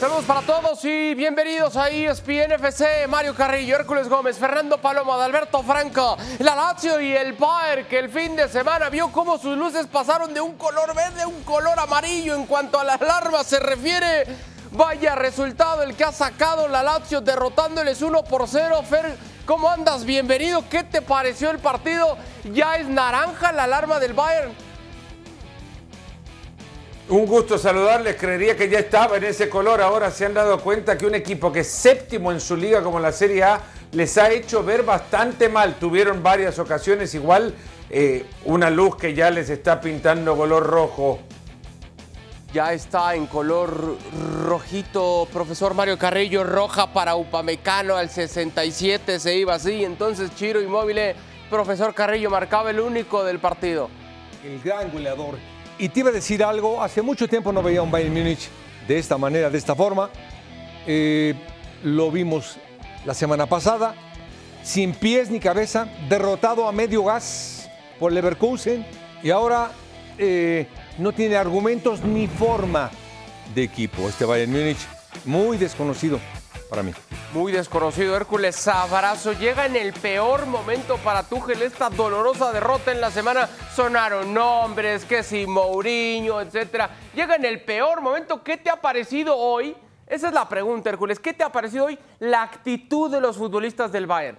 Saludos para todos y bienvenidos a ESPN FC, Mario Carrillo, Hércules Gómez, Fernando Paloma, Alberto Franco, la Lazio y el Bayern que el fin de semana vio cómo sus luces pasaron de un color verde a un color amarillo en cuanto a las larvas se refiere. Vaya resultado el que ha sacado la Lazio derrotándoles 1 por 0. Fer, ¿cómo andas? Bienvenido. ¿Qué te pareció el partido? ¿Ya es naranja la alarma del Bayern? Un gusto saludarles, creería que ya estaba en ese color, ahora se han dado cuenta que un equipo que es séptimo en su liga como la Serie A les ha hecho ver bastante mal, tuvieron varias ocasiones igual, eh, una luz que ya les está pintando color rojo. Ya está en color rojito, profesor Mario Carrillo, roja para Upamecano. Al 67, se iba así, entonces Chiro Inmóvil, profesor Carrillo marcaba el único del partido. El gran goleador y te iba a decir algo, hace mucho tiempo no veía un Bayern Múnich de esta manera, de esta forma. Eh, lo vimos la semana pasada, sin pies ni cabeza, derrotado a medio gas por Leverkusen y ahora eh, no tiene argumentos ni forma de equipo. Este Bayern Múnich muy desconocido para mí. Muy desconocido Hércules, abrazo. Llega en el peor momento para Tuchel esta dolorosa derrota en la semana. Sonaron nombres, que si Mourinho, etcétera. Llega en el peor momento. ¿Qué te ha parecido hoy? Esa es la pregunta, Hércules. ¿Qué te ha parecido hoy la actitud de los futbolistas del Bayern?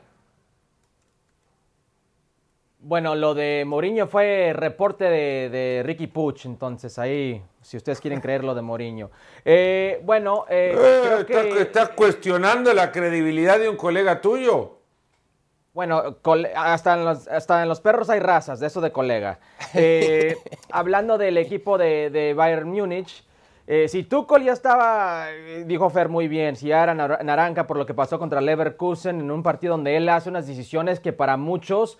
Bueno, lo de Mourinho fue reporte de, Ricky Puch, entonces ahí, si ustedes quieren creer lo de Mourinho. Eh, bueno, eh, eh, creo que... ¿Estás cuestionando la credibilidad de un colega tuyo? Bueno, hasta en, los, hasta en los perros hay razas, de eso de colega. hablando del equipo de, Bayern Múnich, si Tuchel ya estaba, dijo Fer muy bien, si ya era naranja por lo que pasó contra Leverkusen en un partido donde él hace unas decisiones que para muchos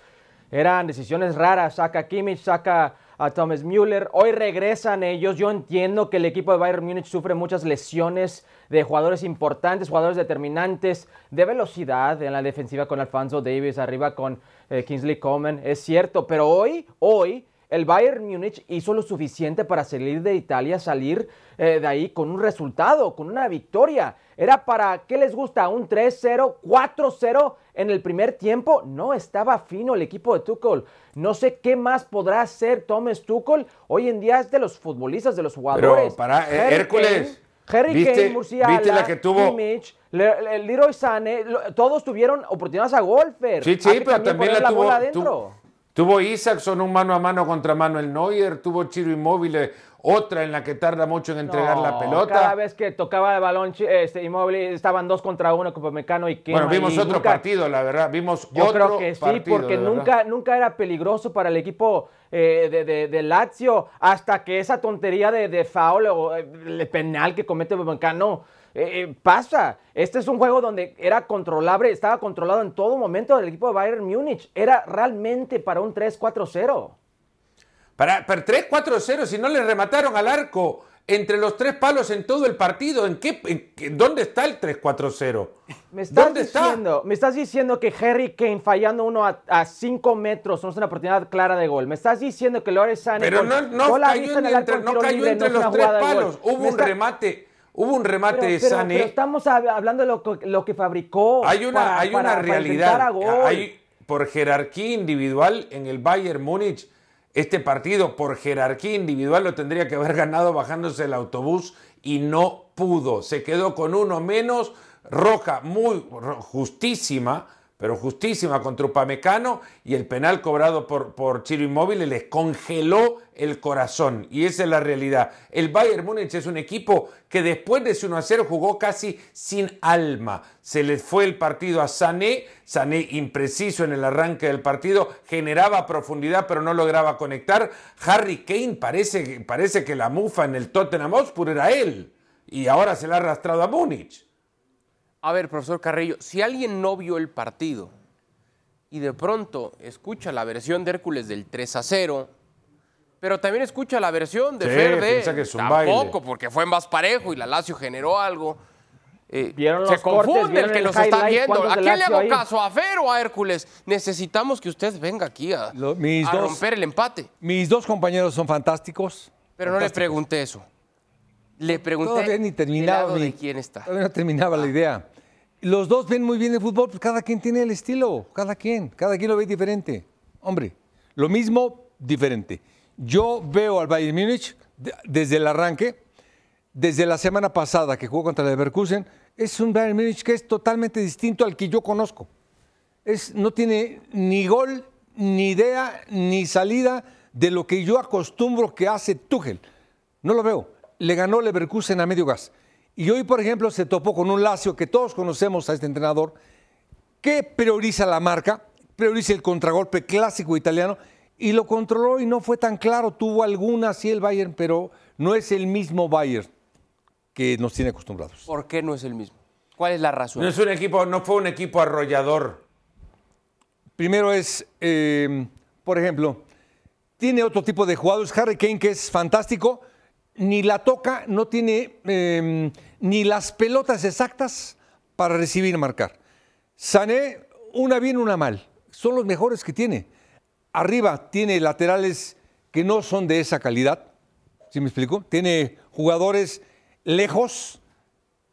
eran decisiones raras. Saca Kimmich, saca a Thomas Müller. Hoy regresan ellos. Yo entiendo que el equipo de Bayern Múnich sufre muchas lesiones de jugadores importantes, jugadores determinantes, de velocidad en la defensiva con Alfonso Davis, arriba con eh, Kingsley Coman. Es cierto, pero hoy, hoy el Bayern Múnich hizo lo suficiente para salir de Italia, salir eh, de ahí con un resultado, con una victoria. Era para, ¿qué les gusta? ¿Un 3-0, 4-0 en el primer tiempo? No estaba fino el equipo de Tuchel. No sé qué más podrá hacer Thomas Tuchel. Hoy en día es de los futbolistas, de los jugadores. Pero para eh, Hércules. Harry Kane, Murciala, ¿viste la que tuvo? Kimmich, Leroy Sané, todos tuvieron oportunidades a golfer. Sí, sí, pero también la, tuvo, Tuvo Isaacson un mano a mano contra Manuel Neuer, tuvo Chiro Inmóvil, otra en la que tarda mucho en entregar la pelota. Cada vez que tocaba el balón este, Inmóvil estaban dos contra uno con Mecano y Bueno, vimos otro partido, la verdad, vimos Yo creo que sí, porque nunca, nunca era peligroso para el equipo eh, de, Lazio hasta que esa tontería de, de foul o eh, el penal que comete Mecano eh, eh, pasa. Este es un juego donde era controlable, estaba controlado en todo momento del equipo de Bayern Múnich. Era realmente para un 3-4-0. Para, para 3-4-0, si no le remataron al arco entre los tres palos en todo el partido, ¿en qué, ¿dónde está el 3-4-0? Me estás, diciendo, me estás diciendo que Harry Kane fallando uno a 5 metros no es una oportunidad clara de gol. Me estás diciendo que Lore Sané Pero no, no cayó, entre, no cayó entre los tres palos. Hubo un remate Hubo un remate de Sané. Pero estamos hablando de lo, lo que fabricó. Hay una, hay una realidad. Hay, por jerarquía individual en el Bayern Múnich, este partido por jerarquía individual lo tendría que haber ganado bajándose el autobús y no pudo. Se quedó con uno menos. Roja muy justísima pero justísima contra Upamecano y el penal cobrado por, por Chiro Inmóvil les congeló el corazón y esa es la realidad. El Bayern Múnich es un equipo que después de ese 1 a 0 jugó casi sin alma. Se les fue el partido a Sané, Sané impreciso en el arranque del partido, generaba profundidad pero no lograba conectar. Harry Kane parece, parece que la mufa en el Tottenham Hotspur era él y ahora se la ha arrastrado a Múnich. A ver, profesor Carrillo, si alguien no vio el partido y de pronto escucha la versión de Hércules del 3 a 0, pero también escucha la versión de sí, que es tampoco, porque fue más parejo y la Lazio generó algo. Eh, se confunde el que nos está viendo. ¿A quién le hago caso? ¿A Fer o a Hércules? Necesitamos que usted venga aquí a, romper el empate. Mis dos compañeros son fantásticos. Pero no le pregunté eso. Le pregunté. Todavía ni terminaba. de quién está. Todavía no terminaba la idea. Los dos ven muy bien el fútbol, pues cada quien tiene el estilo. Cada quien. Cada quien lo ve diferente. Hombre, lo mismo, diferente. Yo veo al Bayern Múnich desde el arranque, desde la semana pasada que jugó contra el Leverkusen, es un Bayern Múnich que es totalmente distinto al que yo conozco. Es, no tiene ni gol, ni idea, ni salida de lo que yo acostumbro que hace Tuchel. No lo veo. Le ganó Leverkusen a medio gas. Y hoy, por ejemplo, se topó con un Lazio que todos conocemos a este entrenador, que prioriza la marca, prioriza el contragolpe clásico italiano y lo controló y no fue tan claro. Tuvo alguna, sí, el Bayern, pero no es el mismo Bayern que nos tiene acostumbrados. ¿Por qué no es el mismo? ¿Cuál es la razón? No es un equipo, no fue un equipo arrollador. Primero es, eh, por ejemplo, tiene otro tipo de jugadores. Harry Kane, que es fantástico, ni la toca, no tiene em, ni las pelotas exactas para recibir y marcar. Sané, una bien, una mal. Son los mejores que tiene. Arriba tiene laterales que no son de esa calidad. ¿Sí me explico? Tiene jugadores lejos.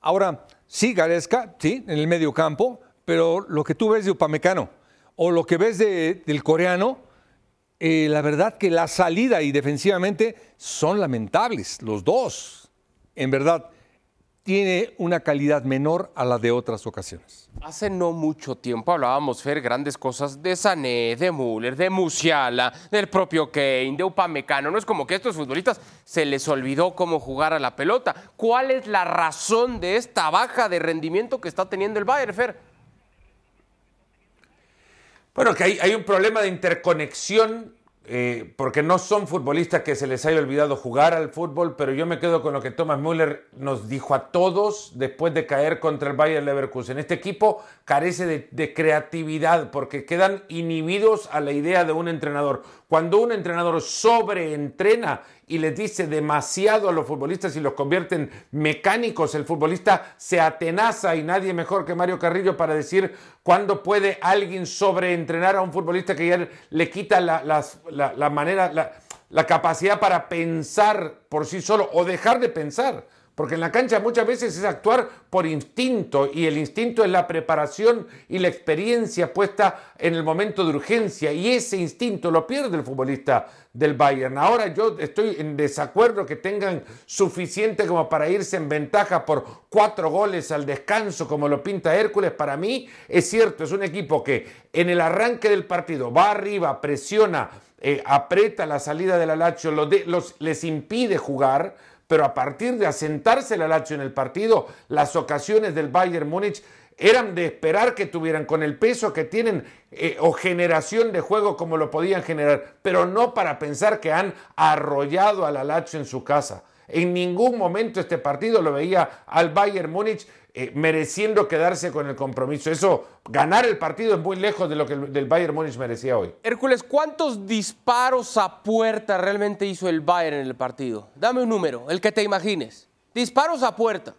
Ahora, sí, Garesca, sí, en el medio campo, pero lo que tú ves de Upamecano o lo que ves del coreano, eh, la verdad que la salida y defensivamente son lamentables, los dos. En verdad, tiene una calidad menor a la de otras ocasiones. Hace no mucho tiempo hablábamos, Fer, grandes cosas de Sané, de Müller, de Musiala, del propio Kane, de Upamecano. No es como que a estos futbolistas se les olvidó cómo jugar a la pelota. ¿Cuál es la razón de esta baja de rendimiento que está teniendo el Bayern, Fer? Bueno, que hay, hay un problema de interconexión eh, porque no son futbolistas que se les haya olvidado jugar al fútbol, pero yo me quedo con lo que Thomas Müller nos dijo a todos después de caer contra el Bayern Leverkusen. Este equipo carece de, de creatividad porque quedan inhibidos a la idea de un entrenador. Cuando un entrenador sobreentrena y les dice demasiado a los futbolistas y los convierte en mecánicos, el futbolista se atenaza y nadie mejor que Mario Carrillo para decir cuándo puede alguien sobreentrenar a un futbolista que ya le quita la, manera, la capacidad para pensar por sí solo o dejar de pensar. Porque en la cancha muchas veces es actuar por instinto y el instinto es la preparación y la experiencia puesta en el momento de urgencia y ese instinto lo pierde el futbolista del Bayern. Ahora yo estoy en desacuerdo que tengan suficiente como para irse en ventaja por cuatro goles al descanso como lo pinta Hércules. Para mí es cierto, es un equipo que en el arranque del partido va arriba, presiona, eh, aprieta la salida del Alacho, los, les impide jugar pero a partir de asentarse la Lazio en el partido, las ocasiones del Bayern Múnich eran de esperar que tuvieran con el peso que tienen eh, o generación de juego como lo podían generar, pero no para pensar que han arrollado a la Lazio en su casa. En ningún momento este partido lo veía al Bayern Múnich eh, mereciendo quedarse con el compromiso. Eso, ganar el partido es muy lejos de lo que el, del Bayern Múnich merecía hoy. Hércules, ¿cuántos disparos a puerta realmente hizo el Bayern en el partido? Dame un número, el que te imagines. Disparos a puerta.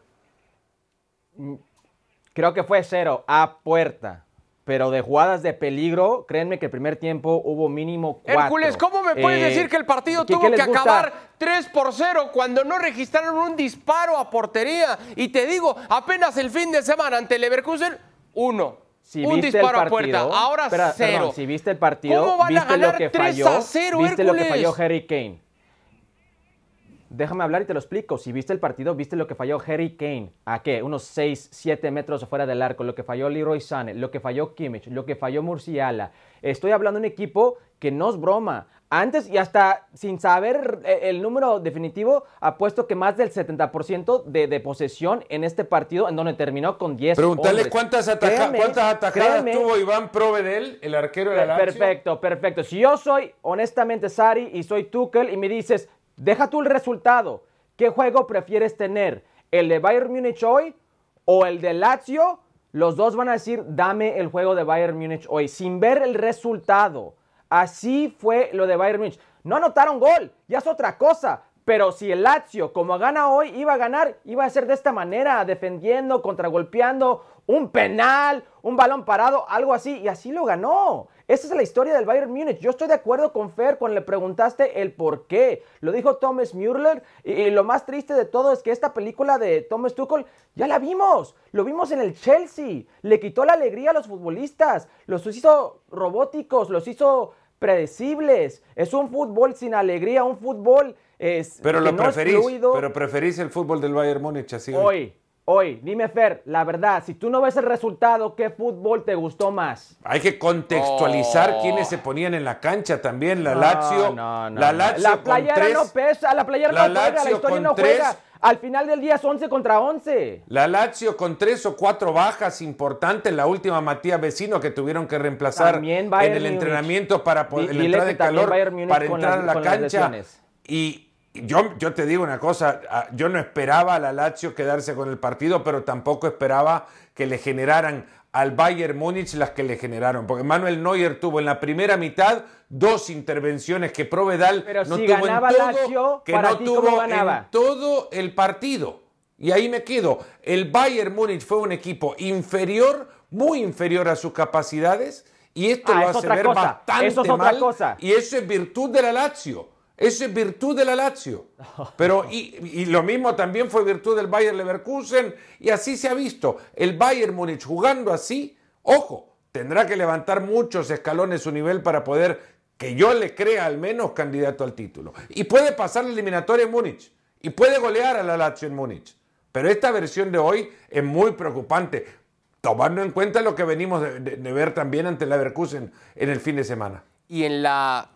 Creo que fue cero, a puerta pero de jugadas de peligro, créanme que el primer tiempo hubo mínimo cuatro. Hércules, ¿cómo me puedes decir que el partido tuvo que acabar 3 por 0 cuando no registraron un disparo a portería? Y te digo, apenas el fin de semana ante Leverkusen, uno. un disparo a puerta, ahora cero. si viste el partido, viste lo que falló, viste lo que falló Harry Kane. Déjame hablar y te lo explico. Si viste el partido, viste lo que falló Harry Kane. ¿A qué? Unos 6, 7 metros afuera del arco. Lo que falló Leroy Sané, lo que falló Kimmich, lo que falló Murciala. Estoy hablando de un equipo que no es broma. Antes y hasta sin saber eh, el número definitivo, apuesto que más del 70% de, de, posesión en este partido, en donde terminó con 10 Pregúntale cuántas, cuántas atajadas tuvo Iván Provedel, el arquero de la. Perfecto, perfecto. Si yo soy honestamente Sari y soy Tuchel y me dices, Deja tú el resultado. ¿Qué juego prefieres tener? ¿El de Bayern Múnich hoy o el de Lazio? Los dos van a decir, dame el juego de Bayern Múnich hoy, sin ver el resultado. Así fue lo de Bayern Múnich. No anotaron gol, ya es otra cosa. Pero si el Lazio, como gana hoy, iba a ganar, iba a ser de esta manera, defendiendo, contragolpeando, un penal, un balón parado, algo así. Y así lo ganó. Esa es la historia del Bayern Múnich. Yo estoy de acuerdo con Fer cuando le preguntaste el por qué. Lo dijo Thomas Müller y, lo más triste de todo es que esta película de Thomas Tuchel ya la vimos. Lo vimos en el Chelsea. Le quitó la alegría a los futbolistas. Los hizo robóticos, los hizo predecibles. Es un fútbol sin alegría, un fútbol es pero lo preferís, pero preferís el fútbol del Bayern Múnich así hoy. Hoy, dime Fer, la verdad, si tú no ves el resultado, ¿qué fútbol te gustó más? Hay que contextualizar oh. quiénes se ponían en la cancha también. La Lazio, la Lazio La playera no pesa, la playera no juega, la historia no juega. Al final del día es 11 contra 11. La Lazio con tres o cuatro bajas importantes. La última Matías Vecino que tuvieron que reemplazar en el entrenamiento para poder, entrar de calor para entrar a la cancha. Y yo, yo te digo una cosa, ah, yo no esperaba a la Lazio quedarse con el partido, pero tampoco esperaba que le generaran al Bayern Múnich las que le generaron, porque Manuel Neuer tuvo en la primera mitad dos intervenciones que Provedal no tuvo en todo, que no tuvo en todo el partido. Y ahí me quedo. El Bayern Múnich fue un equipo inferior, muy inferior a sus capacidades, y esto ah, lo hace ver bastante mal. Y eso es virtud de la Lazio. Eso es virtud de la Lazio. Pero, y, lo mismo también fue virtud del Bayern Leverkusen, y así se ha visto. El Bayern Múnich jugando así, ojo, tendrá que levantar muchos escalones su nivel para poder, que yo le crea al menos candidato al título. Y puede pasar la eliminatoria en Múnich, y puede golear a la Lazio en Múnich. Pero esta versión de hoy es muy preocupante, tomando en cuenta lo que venimos de, de ver también ante la Leverkusen en el fin de semana. Y en la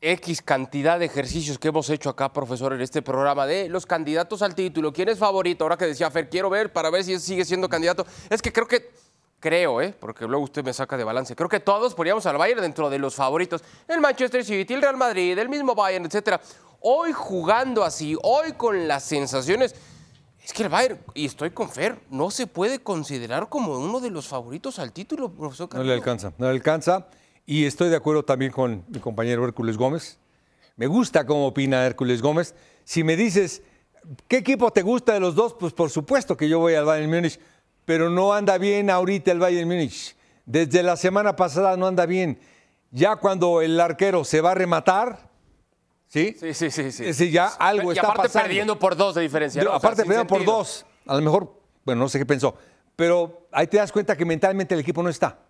X cantidad de ejercicios que hemos hecho acá, profesor, en este programa de los candidatos al título. ¿Quién es favorito? Ahora que decía Fer, quiero ver para ver si sigue siendo candidato. Es que creo que, creo, ¿eh? porque luego usted me saca de balance. Creo que todos poníamos al Bayern dentro de los favoritos. El Manchester City, el Real Madrid, el mismo Bayern, etc. Hoy jugando así, hoy con las sensaciones. Es que el Bayern, y estoy con Fer, no se puede considerar como uno de los favoritos al título, profesor. No le alcanza, no le alcanza. Y estoy de acuerdo también con mi compañero Hércules Gómez. Me gusta cómo opina Hércules Gómez. Si me dices, ¿qué equipo te gusta de los dos? Pues por supuesto que yo voy al Bayern Múnich, pero no anda bien ahorita el Bayern Múnich. Desde la semana pasada no anda bien. Ya cuando el arquero se va a rematar, ¿sí? Sí, sí, sí. sí. ya algo está aparte perdiendo por dos de diferencia. aparte perdiendo por dos. A lo mejor, bueno, no sé qué pensó. Pero ahí te das cuenta que mentalmente el equipo no está.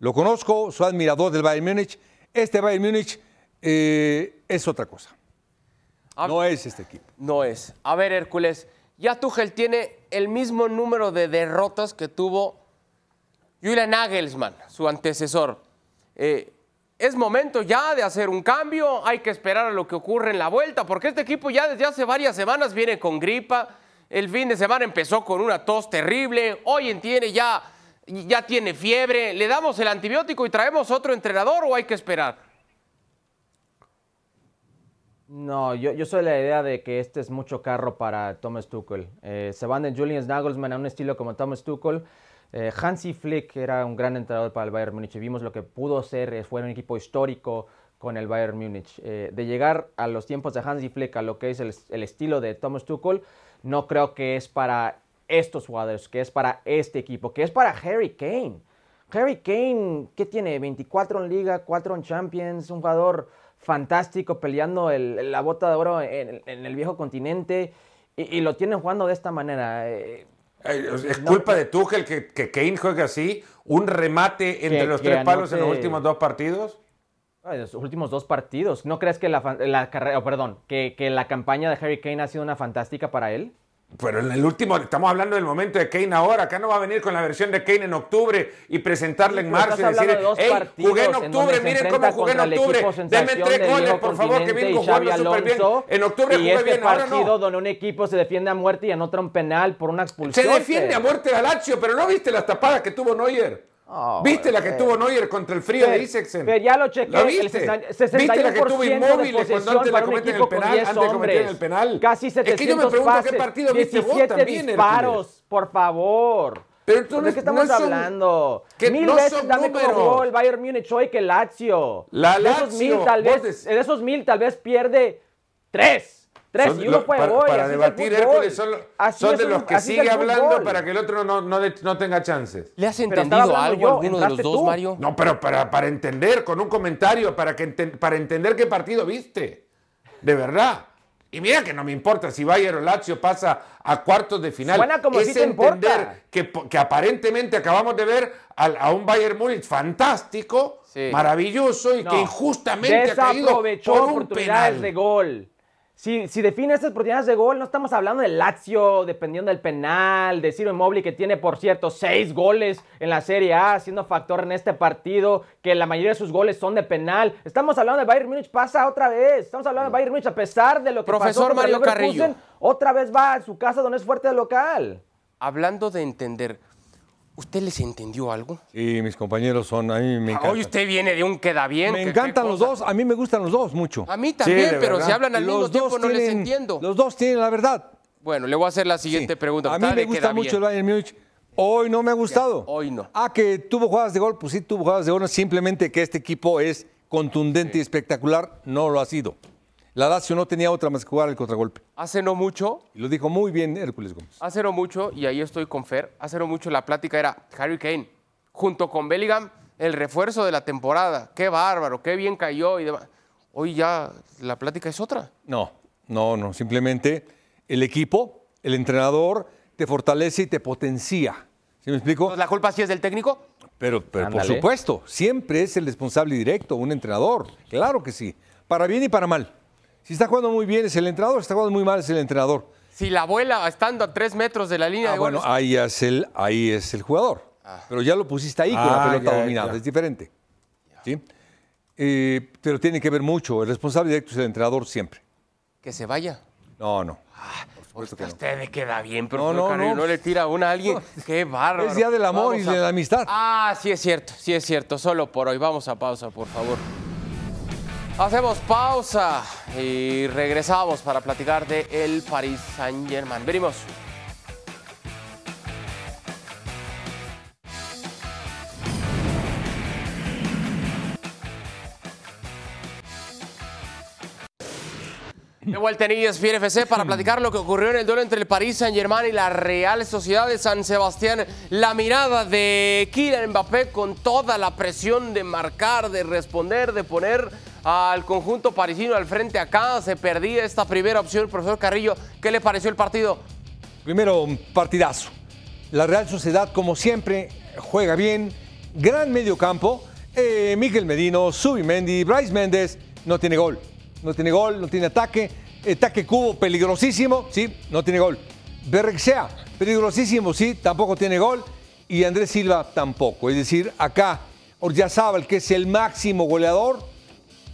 Lo conozco, soy admirador del Bayern Múnich. Este Bayern Múnich eh, es otra cosa. no es este equipo. No es. A ver, Hércules, ya Tuchel tiene el mismo número de derrotas que tuvo Julian Nagelsmann, su antecesor. Eh, es momento ya de hacer un cambio, hay que esperar a lo que ocurre en la vuelta, porque este equipo ya desde hace varias semanas viene con gripa, el fin de semana empezó con una tos terrible, hoy tiene ya ya tiene fiebre, ¿le damos el antibiótico y traemos otro entrenador o hay que esperar? No, yo, yo soy la idea de que este es mucho carro para Thomas Tuchel. Eh, se van de Julian Nagelsmann a un estilo como Thomas Tuchel. Eh, Hansi Flick era un gran entrenador para el Bayern Múnich y vimos lo que pudo ser, eh, fue un equipo histórico con el Bayern Múnich. de llegar a los tiempos de Hansi Flick a lo que es el, el estilo de Thomas Tuchel, no creo que es para estos jugadores, que es para este equipo, que es para Harry Kane. Harry Kane, ¿qué tiene? 24 en liga, 4 en Champions, un jugador fantástico peleando la bota de oro en, el viejo continente y, lo tienen jugando de esta manera. Eh, es culpa de Tuchel que, que, Kane juegue así, un remate entre los tres palos en los últimos dos partidos. En los últimos dos partidos. ¿No crees que la, la carrera, perdón, que, que la campaña de Harry Kane ha sido una fantástica para él? Pero en el último, estamos hablando del momento de Kane ahora. Acá no va a venir con la versión de Kane en octubre y presentarle en marzo y decir, hey, jugué en octubre, miren cómo jugué en octubre. Denme tres goles, por favor, que vengo jugando súper bien. En octubre y jugué este bien, ahora partido donde un equipo se defiende a muerte y anota un penal por una expulsión. Se defiende a muerte a Lazio, pero ¿no viste las tapadas que tuvo Neuer? Oh, ¿Viste la que tuvo Neuer contra el frío de Isaksen? Pero ya lo chequé. viste? ¿Viste la que tuvo inmóvil cuando antes la cometen el penal? Antes de cometer el penal. Casi 700 Es que yo me pregunto qué partido viste vos también, disparos, por favor. Pero tú ¿De qué estamos hablando? mil no veces dame como el Bayern Múnich hoy que Lazio. La Lazio. De esos mil tal vez, de esos mil tal vez pierde tres. Tres y uno fue gol. Para debatir, Hércules son, de los que sigue hablando para que el otro no, no, tenga chances. ¿Le has entendido algo a alguno de los dos, Mario? No, pero para, para entender, con un comentario, para, que para entender qué partido viste. De verdad. Y mira que no me importa si Bayern o Lazio pasa a cuartos de final. Suena como es entender que, que, aparentemente acabamos de ver a, un Bayern Múnich fantástico, maravilloso y que injustamente ha caído por un penal. de gol. Si, si define estas oportunidades de gol, no estamos hablando de Lazio dependiendo del penal, de Ciro Immobile que tiene, por cierto, seis goles en la Serie A, siendo factor en este partido, que la mayoría de sus goles son de penal. Estamos hablando de Bayern Múnich, pasa otra vez. Estamos hablando de Bayern Múnich, a pesar de lo que Profesor Mario Carrillo. Otra vez va a su casa donde es fuerte de local. Hablando de entender, ¿Usted les entendió algo? Sí, mis compañeros son, a mí me encanta. Hoy usted viene de un queda bien. Me encantan los dos, a mí me gustan los dos mucho. A mí también, pero si hablan al mismo tiempo no les entiendo. Los dos tienen la verdad. Bueno, le voy a hacer la siguiente pregunta. A mí me gusta mucho el Bayern Múnich. Hoy no me ha gustado. hoy no. Ah, que tuvo jugadas de gol, pues sí tuvo jugadas de gol, simplemente que este equipo es contundente y espectacular, no lo ha sido. La Lazio no tenía otra más que jugar el contragolpe. Hace no mucho. Y lo dijo muy bien Hércules Gómez. Hace no mucho, y ahí estoy con Fer, hace no mucho la plática era Harry Kane, junto con Bellingham, el refuerzo de la temporada. Qué bárbaro, qué bien cayó y demás. Hoy ya la plática es otra. No, no, no. Simplemente el equipo, el entrenador, te fortalece y te potencia. ¿Sí me explico? ¿La culpa sí es del técnico? Pero, pero por supuesto, siempre es el responsable directo, un entrenador. Claro que sí. Para bien y para mal. Si está jugando muy bien es el entrenador, si está jugando muy mal es el entrenador. Si la abuela estando a tres metros de la línea ah, de Bueno, ahí es el, ahí es el jugador. Ah. Pero ya lo pusiste ahí con la ah, pelota dominada, es diferente. ¿Sí? Eh, pero tiene que ver mucho. El responsable directo es el entrenador siempre. Que se vaya. No, no. supuesto que no. Usted le queda bien, pero no, no, no. le tira una a alguien. Qué bárbaro. Es día del amor y de la amistad. Ah, sí es cierto, sí es cierto. Solo por hoy. Vamos a pausa, por favor. Hacemos pausa y regresamos para platicar de el Paris Saint-Germain. Venimos. De vuelta en ESPN FC para platicar lo que ocurrió en el duelo entre el Paris Saint-Germain y la Real Sociedad de San Sebastián. La mirada de Kylian Mbappé con toda la presión de marcar, de responder, de poner al conjunto parisino al frente acá. Se perdía esta primera opción. Profesor Carrillo, ¿qué le pareció el partido? Primero, un partidazo. La Real Sociedad, como siempre, juega bien. Gran medio campo. Eh, Miguel Medino, Subimendi, Bryce Méndez. No tiene gol. No tiene gol, no tiene ataque. Ataque cubo, peligrosísimo. Sí, no tiene gol. Berrexea, peligrosísimo. Sí, tampoco tiene gol. Y Andrés Silva tampoco. Es decir, acá, Oryazábal, que es el máximo goleador,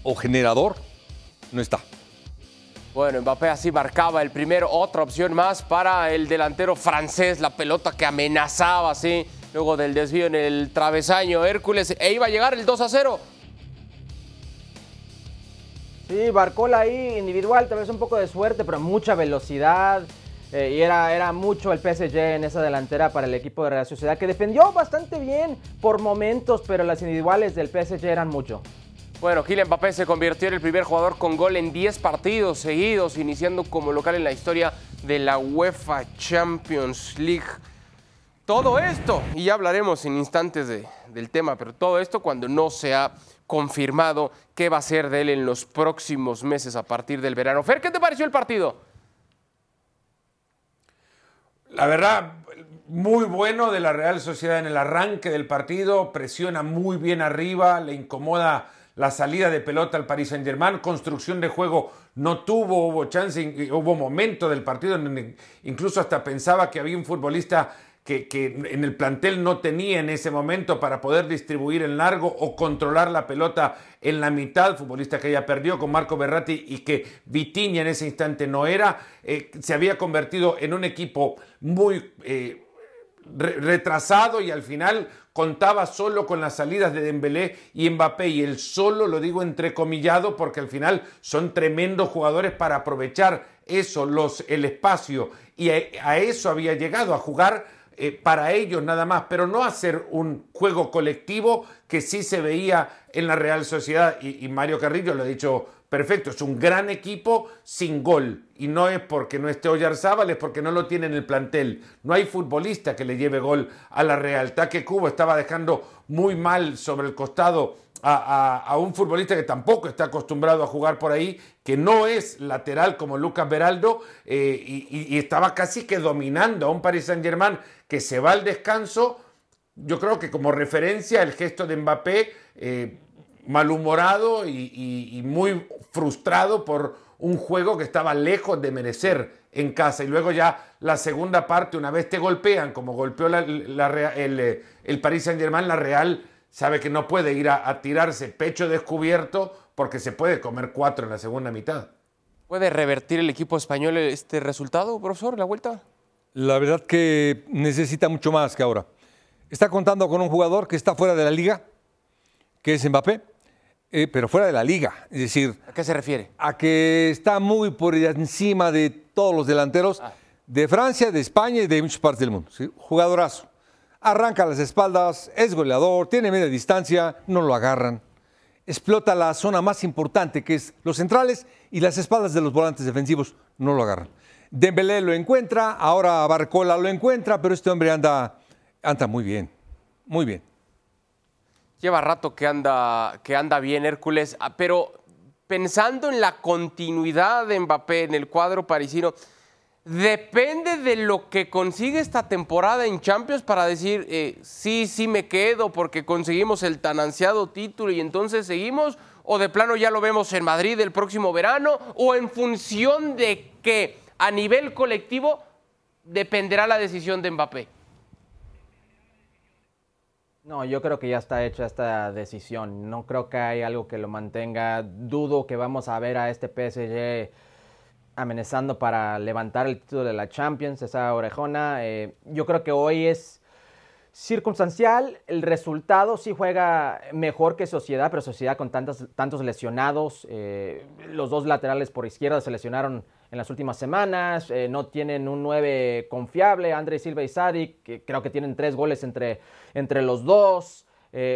o generador no está. Bueno, Mbappé así marcaba el primero, otra opción más para el delantero francés, la pelota que amenazaba así, luego del desvío en el travesaño Hércules, e iba a llegar el 2 a 0. Sí, Barcola ahí individual, tal vez un poco de suerte, pero mucha velocidad. Eh, y era, era mucho el PSG en esa delantera para el equipo de Real Sociedad, que defendió bastante bien por momentos, pero las individuales del PSG eran mucho. Bueno, Kylian Mbappé se convirtió en el primer jugador con gol en 10 partidos seguidos, iniciando como local en la historia de la UEFA Champions League. Todo esto, y ya hablaremos en instantes del tema, pero todo esto cuando no se ha confirmado qué va a ser de él en los próximos meses a partir del verano. Fer, ¿qué te pareció el partido? La verdad, muy bueno de la Real Sociedad en el arranque del partido, presiona muy bien arriba, le incomoda la salida de pelota al Paris Saint-Germain, construcción de juego no tuvo, hubo chance, hubo momento del partido incluso hasta pensaba que había un futbolista que, en el plantel no tenía en ese momento para poder distribuir en largo o controlar la pelota en la mitad, futbolista que ya perdió con Marco Berratti y que Vitiña en ese instante no era, eh, se había convertido en un equipo muy eh, retrasado y al final contaba solo con las salidas de Dembélé y Mbappé. Y el solo lo digo entrecomillado porque al final son tremendos jugadores para aprovechar eso, los, el espacio. Y a, eso había llegado a jugar eh, para ellos nada más, pero no hacer un juego colectivo que sí se veía en la Real Sociedad y, y Mario Carrillo lo ha dicho perfecto, es un gran equipo sin gol. Y no es porque no esté Oyarzábal, es porque no lo tiene en el plantel. No hay futbolista que le lleve gol a la Real. Taque Cubo estaba dejando muy mal sobre el costado a, un futbolista que tampoco está acostumbrado a jugar por ahí, que no es lateral como Lucas Beraldo, eh, y, estaba casi que dominando a un Paris Saint Germain que se va al descanso. Yo creo que como referencia el gesto de Mbappé, eh, malhumorado y, muy frustrado por un juego que estaba lejos de merecer en casa. Y luego ya la segunda parte, una vez te golpean, como golpeó el, el Paris Saint Germain, la Real sabe que no puede ir a, tirarse pecho descubierto porque se puede comer cuatro en la segunda mitad. ¿Puede revertir el equipo español este resultado, profesor, la vuelta? La verdad que necesita mucho más que ahora. Está contando con un jugador que está fuera de la liga, que es Mbappé, eh, pero fuera de la liga. Es decir, ¿a qué se refiere? A que está muy por encima de todos los delanteros ah. de Francia, de España y de muchas partes del mundo. Jugadorazo arranca las espaldas, es goleador, tiene media distancia, no lo agarran. Explota la zona más importante, que es los centrales y las espaldas de los volantes defensivos, no lo agarran. Dembélé lo encuentra, ahora Barcola lo encuentra, pero este hombre anda, anda muy bien, muy bien. Lleva rato que anda, que anda bien Hércules, ah, pero pensando en la continuidad de Mbappé en el cuadro parisino, depende de lo que consigue esta temporada en Champions para decir, eh, sí, sí me quedo porque conseguimos el tan ansiado título y entonces seguimos, o de plano ya lo vemos en Madrid el próximo verano, o en función de que a nivel colectivo dependerá la decisión de Mbappé. No, yo creo que ya está hecha esta decisión. No creo que hay algo que lo mantenga. Dudo que vamos a ver a este PSG amenazando para levantar el título de la Champions, esa orejona. Eh, yo creo que hoy es circunstancial. El resultado sí juega mejor que Sociedad, pero Sociedad con tantos, tantos lesionados. Eh, los dos laterales por izquierda se lesionaron en las últimas semanas. Eh, no tienen un 9 confiable. André Silva y Sadik, que creo que tienen tres goles entre, entre los dos.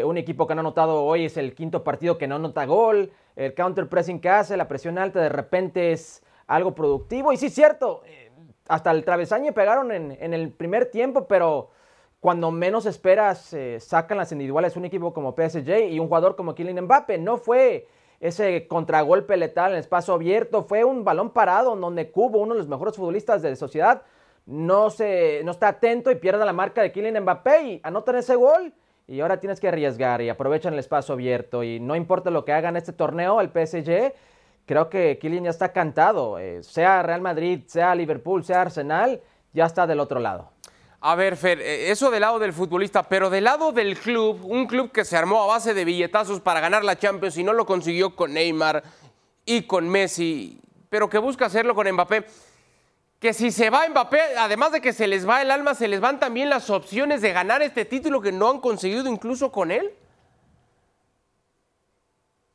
un equipo que no ha anotado hoy es el quinto partido que no anota gol. El counter pressing que hace, la presión alta, de repente es algo productivo. Y sí, cierto, eh, hasta el travesaño pegaron en, el primer tiempo, pero cuando menos esperas eh, sacan las individuales un equipo como PSG y un jugador como Kylian Mbappe. No fue ese contragolpe letal en espacio abierto, fue un balón parado donde Cubo, uno de los mejores futbolistas de la sociedad, no, se, no está atento y pierde la marca de Kylian Mbappé y anotan ese gol. Y ahora tienes que arriesgar y aprovechan el espacio abierto. Y no importa lo que hagan este torneo, el PSG creo que Kylian ya está cantado. Eh, sea Real Madrid, sea Liverpool, sea Arsenal, ya está del otro lado. A ver, Fer, eh, eso del lado del futbolista, pero del lado del club, un club que se armó a base de billetazos para ganar la Champions y no lo consiguió con Neymar y con Messi, pero que busca hacerlo con Mbappé. Que si se va Mbappé, además de que se les va el alma, se les van también las opciones de ganar este título que no han conseguido incluso con él.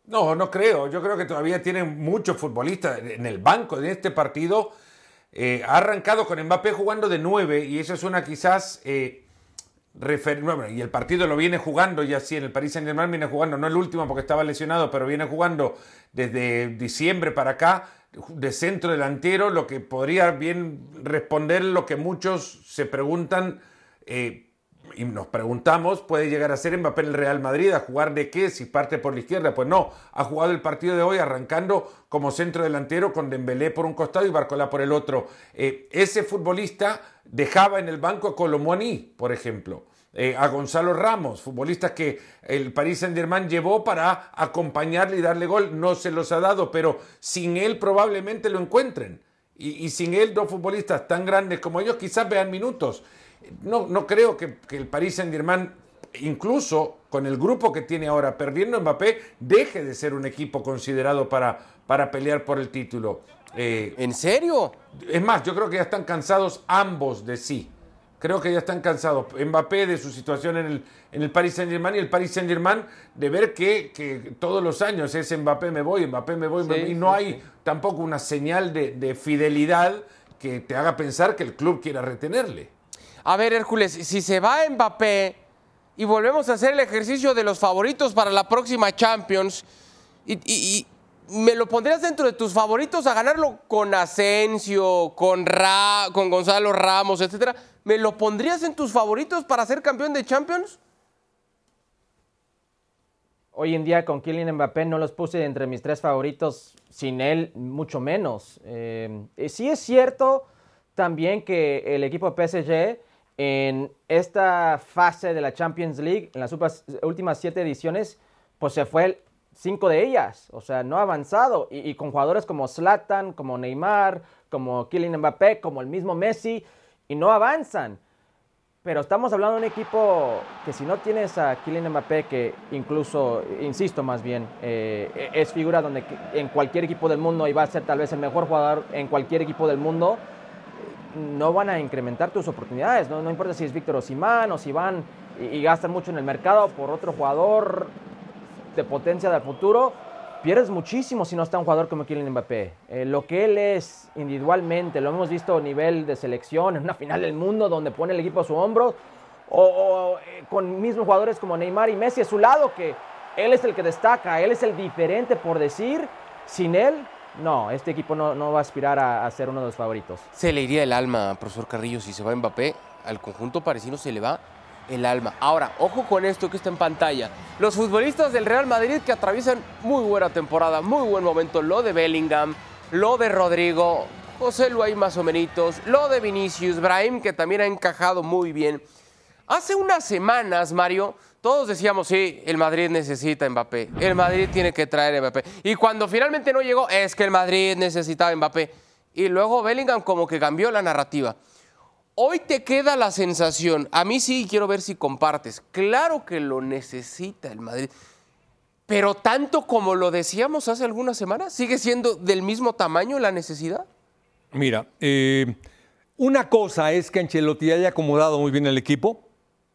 No, no creo. Yo creo que todavía tienen muchos futbolistas en el banco de este partido. Eh, ha arrancado con Mbappé jugando de nueve y eso es una quizás... Eh, y el partido lo viene jugando y así en el Paris Saint Germain viene jugando, no el último porque estaba lesionado, pero viene jugando desde diciembre para acá de centro delantero, lo que podría bien responder lo que muchos se preguntan. Eh, y nos preguntamos, ¿puede llegar a ser Mbappé en el Real Madrid? ¿A jugar de qué? Si parte por la izquierda. Pues no, ha jugado el partido de hoy arrancando como centro delantero con Dembélé por un costado y Barcola por el otro. Eh, ese futbolista dejaba en el banco a Colomoni, por ejemplo. Eh, a Gonzalo Ramos, futbolista que el Paris Saint-Germain llevó para acompañarle y darle gol. No se los ha dado, pero sin él probablemente lo encuentren. Y, y sin él, dos futbolistas tan grandes como ellos quizás vean minutos no, no creo que, el Paris Saint-Germain, incluso con el grupo que tiene ahora, perdiendo Mbappé, deje de ser un equipo considerado para, para pelear por el título. Eh, ¿En serio? Es más, yo creo que ya están cansados ambos de sí. Creo que ya están cansados. Mbappé de su situación en el, en el Paris Saint-Germain y el Paris Saint-Germain de ver que, que, todos los años es Mbappé me voy, Mbappé me voy, y no hay tampoco una señal de, de fidelidad que te haga pensar que el club quiera retenerle. A ver, Hércules, si se va Mbappé y volvemos a hacer el ejercicio de los favoritos para la próxima Champions, ¿me lo pondrías dentro de tus favoritos a ganarlo con Asensio, con, Ra, con Gonzalo Ramos, etcétera? ¿Me lo pondrías en tus favoritos para ser campeón de Champions? Hoy en día con Kylian Mbappé no los puse entre mis tres favoritos, sin él mucho menos. Eh, sí es cierto también que el equipo PSG en esta fase de la Champions League, en las últimas siete ediciones, pues se fue cinco de ellas, o sea, no ha avanzado. Y, con jugadores como Zlatan, como Neymar, como Kylian Mbappé, como el mismo Messi, y no avanzan. Pero estamos hablando de un equipo que si no tienes a Kylian Mbappé, que incluso, insisto más bien, eh, es figura donde en cualquier equipo del mundo y va a ser tal vez el mejor jugador en cualquier equipo del mundo, no van a incrementar tus oportunidades. No, no importa si es Víctor Osimán o si van y, gastan mucho en el mercado por otro jugador de potencia del futuro, pierdes muchísimo si no está un jugador como Kylian Mbappé. Eh, lo que él es individualmente, lo hemos visto a nivel de selección, en una final del mundo donde pone el equipo a su hombro, o, eh, con mismos jugadores como Neymar y Messi a su lado, que él es el que destaca, él es el diferente por decir, sin él no, este equipo no, va a aspirar a, ser uno de los favoritos. Se le iría el alma, profesor Carrillo, si se va Mbappé, al conjunto parisino se le va el alma. Ahora, ojo con esto que está en pantalla. Los futbolistas del Real Madrid que atraviesan muy buena temporada, muy buen momento, lo de Bellingham, lo de Rodrigo, José Luis más o menos, lo de Vinicius, Brahim que también ha encajado muy bien. Hace unas semanas, Mario, todos decíamos, sí, el Madrid necesita Mbappé, el Madrid tiene que traer Mbappé. Y cuando finalmente no llegó, es que el Madrid necesitaba Mbappé. Y luego Bellingham como que cambió la narrativa. Hoy te queda la sensación, a mí sí quiero ver si compartes, claro que lo necesita el Madrid, pero tanto como lo decíamos hace algunas semanas, ¿sigue siendo del mismo tamaño la necesidad? Mira, eh, una cosa es que Ancelotti haya acomodado muy bien el equipo,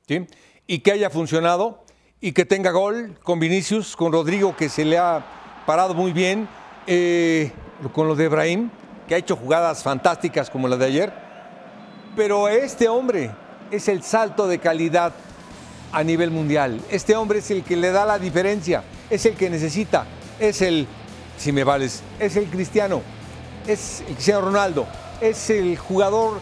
¿sí? Y que haya funcionado y que tenga gol con Vinicius, con Rodrigo que se le ha parado muy bien, eh, con lo de Ibrahim, que ha hecho jugadas fantásticas como la de ayer. Pero este hombre es el salto de calidad a nivel mundial. Este hombre es el que le da la diferencia, es el que necesita, es el, si me vales, es el cristiano, es el Cristiano Ronaldo, es el jugador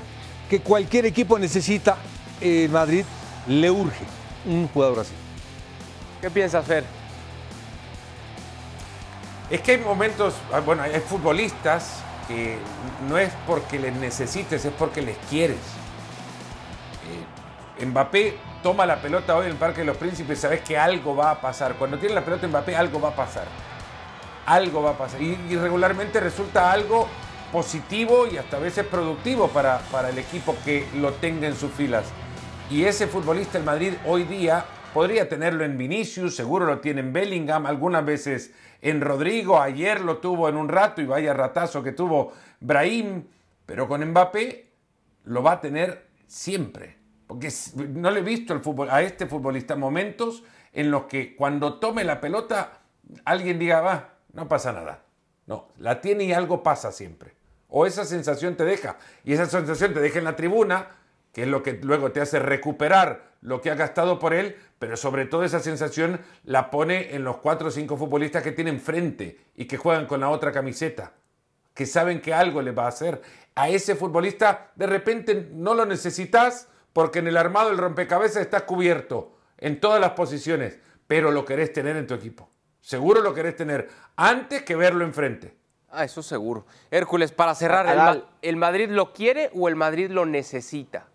que cualquier equipo necesita en Madrid le urge un jugador así. ¿Qué piensas, Fer? Es que hay momentos, ah, bueno, hay futbolistas que no es porque les necesites, es porque les quieres. Eh, Mbappé toma la pelota hoy en el Parque de los Príncipes, sabes que algo va a pasar. Cuando tiene la pelota Mbappé, algo va a pasar. Algo va a pasar. Y, regularmente resulta algo positivo y hasta a veces productivo para, para el equipo que lo tenga en sus filas. Y ese futbolista el Madrid hoy día podría tenerlo en Vinicius, seguro lo tiene en Bellingham, algunas veces en Rodrigo, ayer lo tuvo en un rato y vaya ratazo que tuvo Brahim, pero con Mbappé lo va a tener siempre. Porque no le he visto a este futbolista momentos en los que cuando tome la pelota alguien diga, va, no pasa nada. No, la tiene y algo pasa siempre. O esa sensación te deja. Y esa sensación te deja en la tribuna que es lo que luego te hace recuperar lo que ha gastado por él, pero sobre todo esa sensación la pone en los cuatro o cinco futbolistas que tienen frente y que juegan con la otra camiseta, que saben que algo le va a hacer. A ese futbolista de repente no lo necesitas porque en el armado el rompecabezas está cubierto en todas las posiciones, pero lo querés tener en tu equipo. Seguro lo querés tener antes que verlo enfrente. Ah, eso seguro. Hércules, para cerrar, ¿el Madrid lo quiere o el Madrid lo necesita?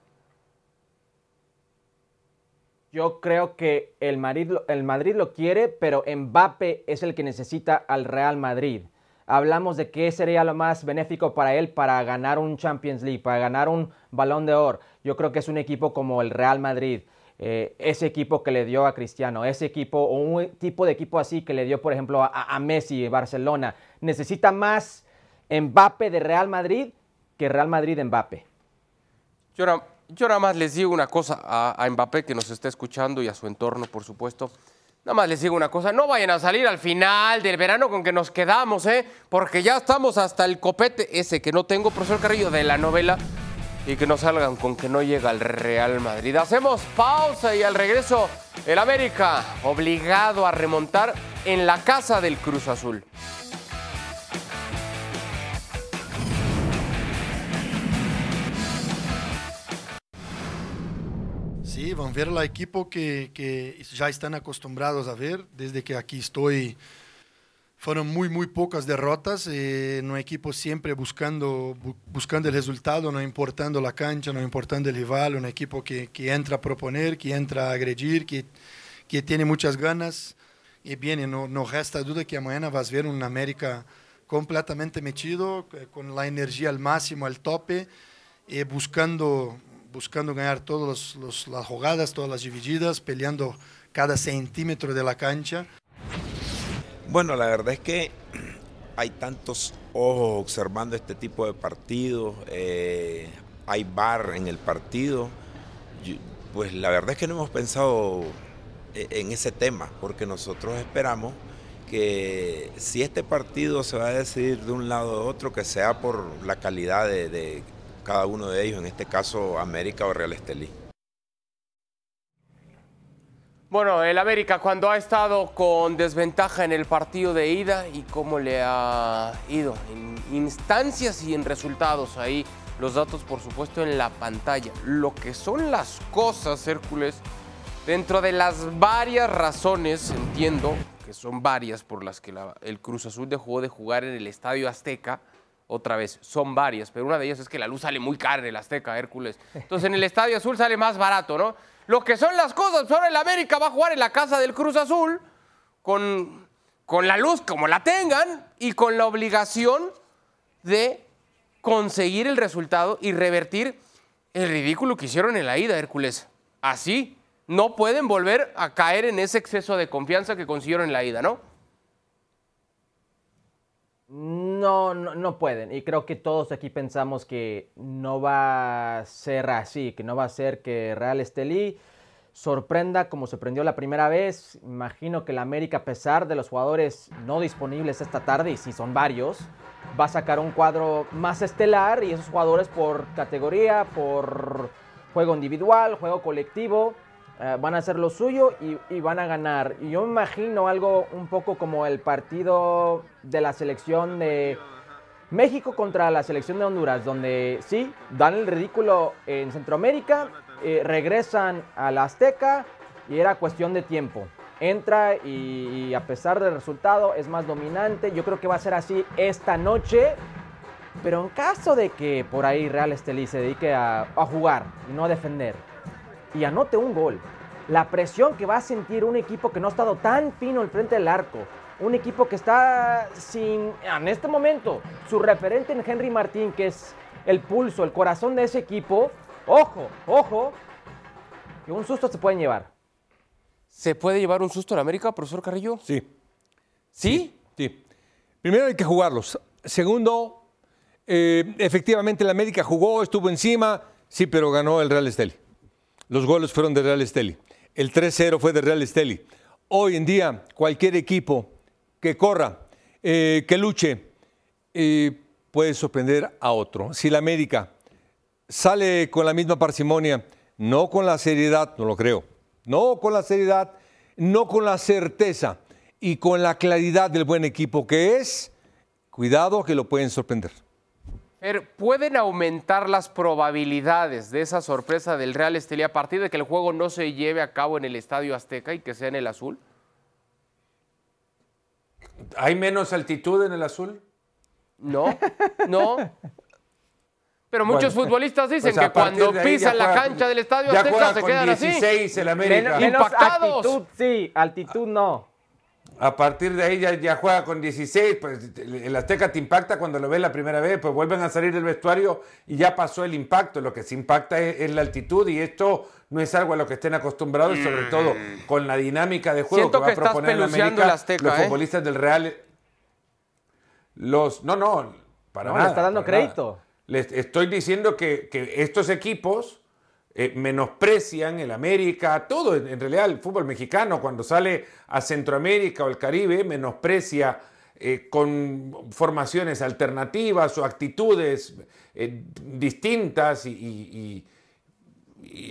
Yo creo que el Madrid, el Madrid lo quiere, pero Mbappe es el que necesita al Real Madrid. Hablamos de qué sería lo más benéfico para él para ganar un Champions League, para ganar un balón de oro. Yo creo que es un equipo como el Real Madrid. Eh, ese equipo que le dio a Cristiano, ese equipo o un tipo de equipo así que le dio, por ejemplo, a, a Messi, Barcelona, necesita más Mbappe de Real Madrid que Real Madrid de Mbappe. Yo yo nada más les digo una cosa a, Mbappé que nos está escuchando y a su entorno, por supuesto. Nada más les digo una cosa, no vayan a salir al final del verano con que nos quedamos, ¿eh? Porque ya estamos hasta el copete ese que no tengo, profesor Carrillo, de la novela. Y que no salgan con que no llega al Real Madrid. Hacemos pausa y al regreso el América obligado a remontar en la casa del Cruz Azul. Sí, van a ver el equipo que, que ya están acostumbrados a ver desde que aquí estoy fueron muy, muy pocas derrotas. Eh, un equipo siempre buscando, buscando el resultado, no importando la cancha, no importando el rival. Un equipo que, que entra a proponer, que entra a agredir, que, que tiene muchas ganas. Y bien, no, no resta duda que mañana vas a ver un América completamente metido, eh, con la energía al máximo, al tope, eh, buscando, buscando ganar todas las jugadas, todas las divididas, peleando cada centímetro de la cancha. Bueno, la verdad es que hay tantos ojos observando este tipo de partidos, eh, hay bar en el partido. pues la verdad es que no hemos pensado e-, en ese tema, porque nosotros esperamos que si este partido se va a decidir de un lado u otro, que sea por la calidad de cada uno de ellos, en este caso América o Real Estelí. Bueno, el América cuando ha estado con desventaja en el partido de ida y cómo le ha ido en instancias y en resultados ahí. Los datos, por supuesto, en la pantalla. Lo que son las cosas, Hércules, dentro de las varias razones, entiendo que son varias por las que el Cruz Azul dejó de jugar en el Estadio Azteca. Otra vez, son varias, pero una de ellas es que la luz sale muy cara en el Azteca, Hércules. Entonces en el Estadio Azul sale más barato, ¿no? lo que son las cosas. Ahora el América va a jugar en la casa del Cruz Azul con, con la luz como la tengan y con la obligación de conseguir el resultado y revertir el ridículo que hicieron en la ida, Hércules. Así, no pueden volver a caer en ese exceso de confianza que consiguieron en la ida, ¿no? No, no, pueden. Y creo que todos aquí pensamos que no va a ser así, que no va a ser que Real Estelí sorprenda como se la primera vez. Imagino que la América, a pesar de los jugadores no disponibles esta tarde, y si son varios, va a sacar un cuadro más estelar y esos jugadores por categoría, por juego individual, juego colectivo, eh, van a hacer lo suyo y, van a ganar. Y yo me imagino algo un poco como el partido de la selección de México contra la selección de Honduras, donde sí, dan el ridículo en Centroamérica, eh, regresan a la Azteca y era cuestión de tiempo. Entra y, a pesar del resultado es más dominante. Yo creo que va a ser así esta noche. Pero en caso de que por ahí Real Estelí se dedique a, a jugar y no a defender, y anote un gol. La presión que va a sentir un equipo que no ha estado tan fino al frente del arco. Un equipo que está sin, en este momento, su referente en Henry Martín, que es el pulso, el corazón de ese equipo. Ojo, ojo, que un susto se pueden llevar. ¿Se puede llevar un susto en América, profesor Carrillo? Sí. ¿Sí? Sí. Primero hay que jugarlos. Segundo, eh, efectivamente el América jugó, estuvo encima, sí, pero ganó el Real Estelí. Los goles fueron de Real Esteli. El 3-0 fue de Real Esteli. Hoy en día, cualquier equipo que corra, eh, que luche, eh, puede sorprender a otro. Si la América sale con la misma parsimonia, no con la seriedad, no lo creo, no con la seriedad, no con la certeza y con la claridad del buen equipo que es, cuidado que lo pueden sorprender. ¿Pueden aumentar las probabilidades de esa sorpresa del Real Estelí a partir de que el juego no se lleve a cabo en el Estadio Azteca y que sea en el azul? ¿Hay menos altitud en el azul? No, no. Pero muchos futbolistas dicen pues que cuando pisan la cancha del Estadio Azteca se quedan 16 así. El América. menos altitud, sí, altitud no. A partir de ahí ya, juega con 16, pues el Azteca te impacta cuando lo ves la primera vez, pues vuelven a salir del vestuario y ya pasó el impacto. Lo que se impacta es, la altitud y esto no es algo a lo que estén acostumbrados, sobre todo con la dinámica de juego que va a proponer en América Azteca, los ¿eh? futbolistas del Real. Los, no, no, para nada. Le está dando crédito. Les estoy diciendo que, que estos equipos eh, menosprecian el América, todo en, realidad el fútbol mexicano cuando sale a Centroamérica o el Caribe menosprecia eh, con formaciones alternativas o actitudes eh, distintas y,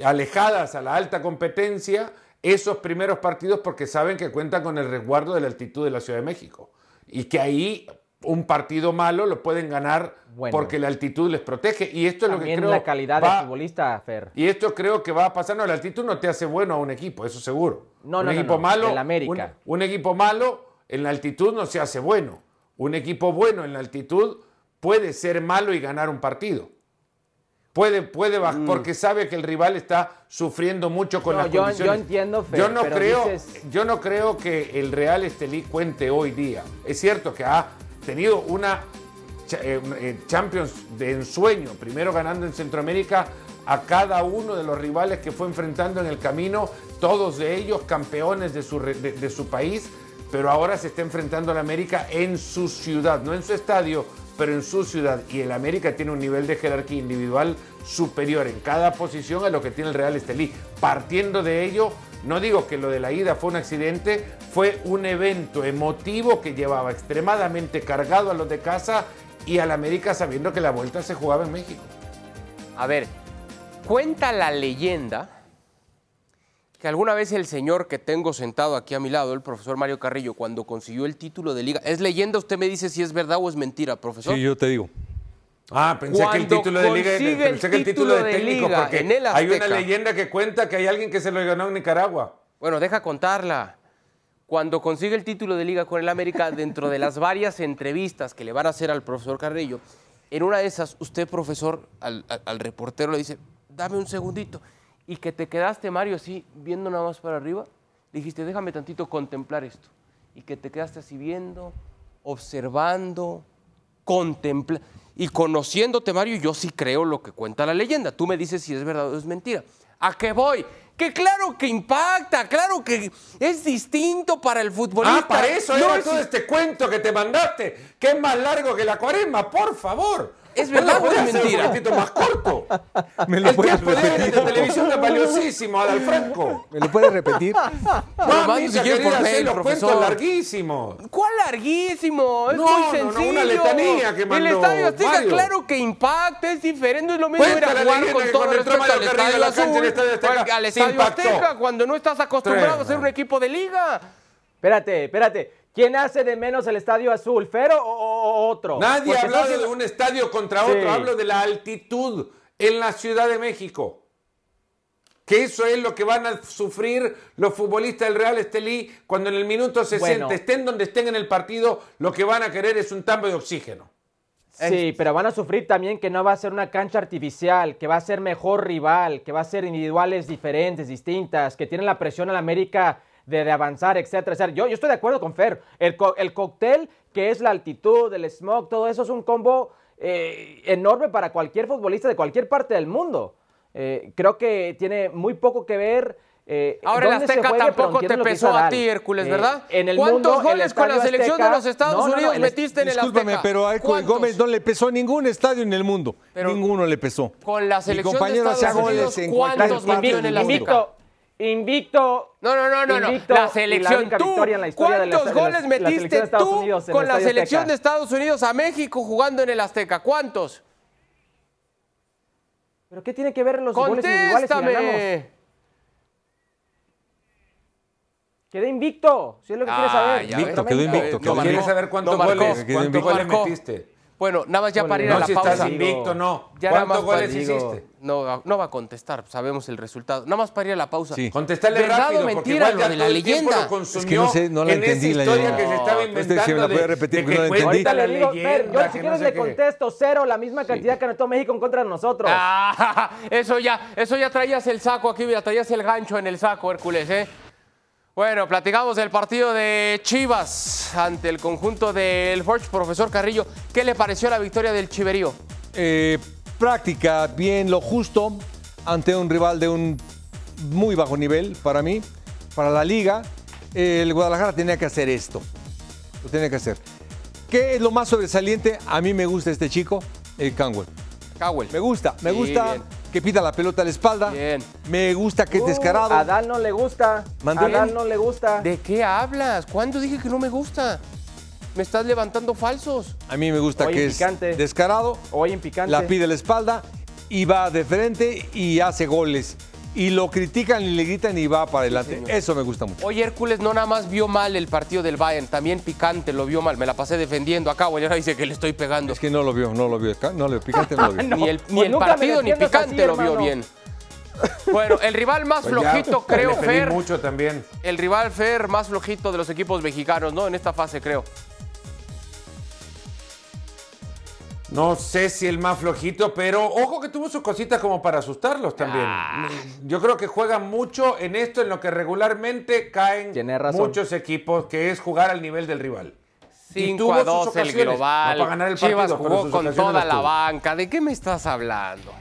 alejadas a la alta competencia esos primeros partidos porque saben que cuentan con el resguardo de la altitud de la Ciudad de México. Y que ahí un partido malo lo pueden ganar porque la altitud les protege. Y esto es lo que creo. la calidad de futbolista, Fer. Y esto creo que va a pasar. No, la altitud no te hace bueno a un equipo, eso seguro. No, un no, equipo malo. América. Un, equipo malo en la altitud no se hace bueno. Un equipo bueno en la altitud puede ser malo y ganar un partido. Puede, puede bajar, mm. porque sabe que el rival está sufriendo mucho con las yo, condiciones. Yo entiendo, Fer, yo no creo, yo no creo que el Real Estelí cuente hoy día. Es cierto que ha tenido una eh, eh, Champions de ensueño, primero ganando en Centroamérica a cada uno de los rivales que fue enfrentando en el camino, todos de ellos campeones de su, de su país, pero ahora se está enfrentando a la América en su ciudad, no en su estadio, pero en su ciudad. Y el América tiene un nivel de jerarquía individual superior en cada posición a lo que tiene el Real Estelí. Partiendo de ello, no digo que lo de la ida fue un accidente, fue un evento emotivo que llevaba extremadamente cargado a los de casa y al América sabiendo que la vuelta se jugaba en México. A ver, cuenta la leyenda que alguna vez el señor que tengo sentado aquí a mi lado, el profesor Mario Carrillo, cuando consiguió el título de liga, ¿es leyenda? Usted me dice si es verdad o es mentira, profesor. Sí, yo te digo. Ah, pensé que el título de liga, pensé que el título de, técnico, porque hay una leyenda que cuenta que hay alguien que se lo ganó en Nicaragua. Bueno, deja contarla. Cuando consigue el título de liga con el América, dentro de las varias entrevistas que le van a hacer al profesor Carrillo, en una de esas, usted, profesor, al, al reportero le dice, dame un segundito y que te quedaste, Mario, así viendo nada más para arriba, dijiste, déjame tantito contemplar esto. Y que te quedaste así viendo, observando, contemplando. Y conociéndote, Mario, yo sí creo lo que cuenta la leyenda. Tú me dices si es verdad o es mentira. ¿A qué voy? Que claro que impacta, claro que es distinto para el futbolista. Ah, para eso era todo este cuento que te mandaste, que es más largo que la cuaresma, por favor. ¿Es verdad o es mentira? Un más corto. ¿Me lo puedes repetir? de televisión es valiosísimo, Adalfranco. ¿Me lo puedes repetir? No, si quieres por mail, los cuentos larguísimos. ¿Cuál larguísimo? Es muy sencillo. No, una letanía que mandó El Estadio Azteca, claro que impacta, es diferente, es lo mismo ir a jugar con todo respeto al Estadio Azul, al Estadio Azteca, cuando no estás acostumbrado a ser un equipo de liga. Espérate, espérate. ¿Quién hace de menos el estadio azul, Fero o, otro? Nadie ha hablado de un estadio contra otro, hablo de la altitud en la Ciudad de México. Que eso es lo que van a sufrir los futbolistas del Real Estelí cuando en el minuto 60 estén donde estén en el partido, lo que van a querer es un tambo de oxígeno. Sí, pero van a sufrir también que no va a ser una cancha artificial, que va a ser mejor rival, que va a ser individuales diferentes, distintas, que tienen la presión al América de, avanzar, etcétera, Yo, yo estoy de acuerdo con Fer. El, el cóctel, que es la altitud, el smog, todo eso es un combo eh, enorme para cualquier futbolista de cualquier parte del mundo. Eh, creo que tiene muy poco que ver. Eh, Ahora el Azteca tampoco te pesó a ti, Hércules, ¿verdad? En el ¿Cuántos goles con la selección de los Estados Unidos metiste en el Azteca? Discúlpame, pero a Hércules Gómez no le pesó ningún estadio en el mundo. Ninguno le pesó. Con la selección de Estados Unidos, ¿cuántos metió en el Azteca? Invicto. No, no, no, no. no. La selección. ¿Tú, ¿Cuántos goles metiste tú con la selección de Estados Unidos a México jugando en el Azteca? ¿Cuántos? ¿Pero qué tiene que ver los goles individuales si Quedé invicto, si es lo que quieres saber. Invicto, quedó invicto. ¿Quieres saber cuántos goles, cuántos goles metiste? Bueno, nada más ya para ir a la si pausa. Estás invicto, no. ¿Cuántos goles hiciste? No, no va a contestar, sabemos el resultado. Nada más para ir a la pausa. Sí. Contestarle rápido, mentira, lo de la leyenda. Es que no sé, no la entendí la historia que se estaba inventando. Este, si me la puede repetir, que no la entendí. Ahorita le digo, ver, yo si quieres le contesto cero, la misma cantidad que anotó México en contra de nosotros. Ah, eso ya, eso ya traías el saco aquí, ya traías el gancho en el saco, Hércules, ¿eh? Bueno, platicamos del partido de Chivas ante el conjunto del Forge. Profesor Carrillo, ¿qué le pareció la victoria del Chiverío? Eh, práctica, bien lo justo ante un rival de un muy bajo nivel para mí, para la liga. El Guadalajara tenía que hacer esto. Lo tenía que hacer. ¿Qué es lo más sobresaliente? A mí me gusta este chico, el Canwell. Cowell. Me gusta, me gusta que pida la pelota a la espalda. Bien. Me gusta que es uh, descarado. A Dan no le gusta. A Dan no le gusta. ¿De qué hablas? ¿Cuándo dije que no me gusta? Me estás levantando falsos. A mí me gusta que es descarado. Hoy en picante. La pide a la espalda y va de frente y hace goles. Y lo critican y le gritan y va para adelante. Eso me gusta mucho. Oye, Hércules no nada más vio mal el partido del Bayern, también Picante lo vio mal. Me la pasé defendiendo acá, güey. Ahora dice que le estoy pegando. Es que no lo vio, no lo vio. No lo Picante no lo vio. ni el, ni el partido ni Picante lo vio bien. Bueno, el rival más pues flojito, creo, Fer. mucho también. El rival Fer más flojito de los equipos mexicanos, ¿no? En esta fase, creo. No sé si el más flojito, pero ojo que tuvo sus cositas como para asustarlos también. Ah. Yo creo que juegan mucho en esto, en lo que regularmente caen muchos equipos, que es jugar al nivel del rival. 5 a 2 el global. No para ganar el Chivas jugó con toda la banca. ¿De qué me estás hablando?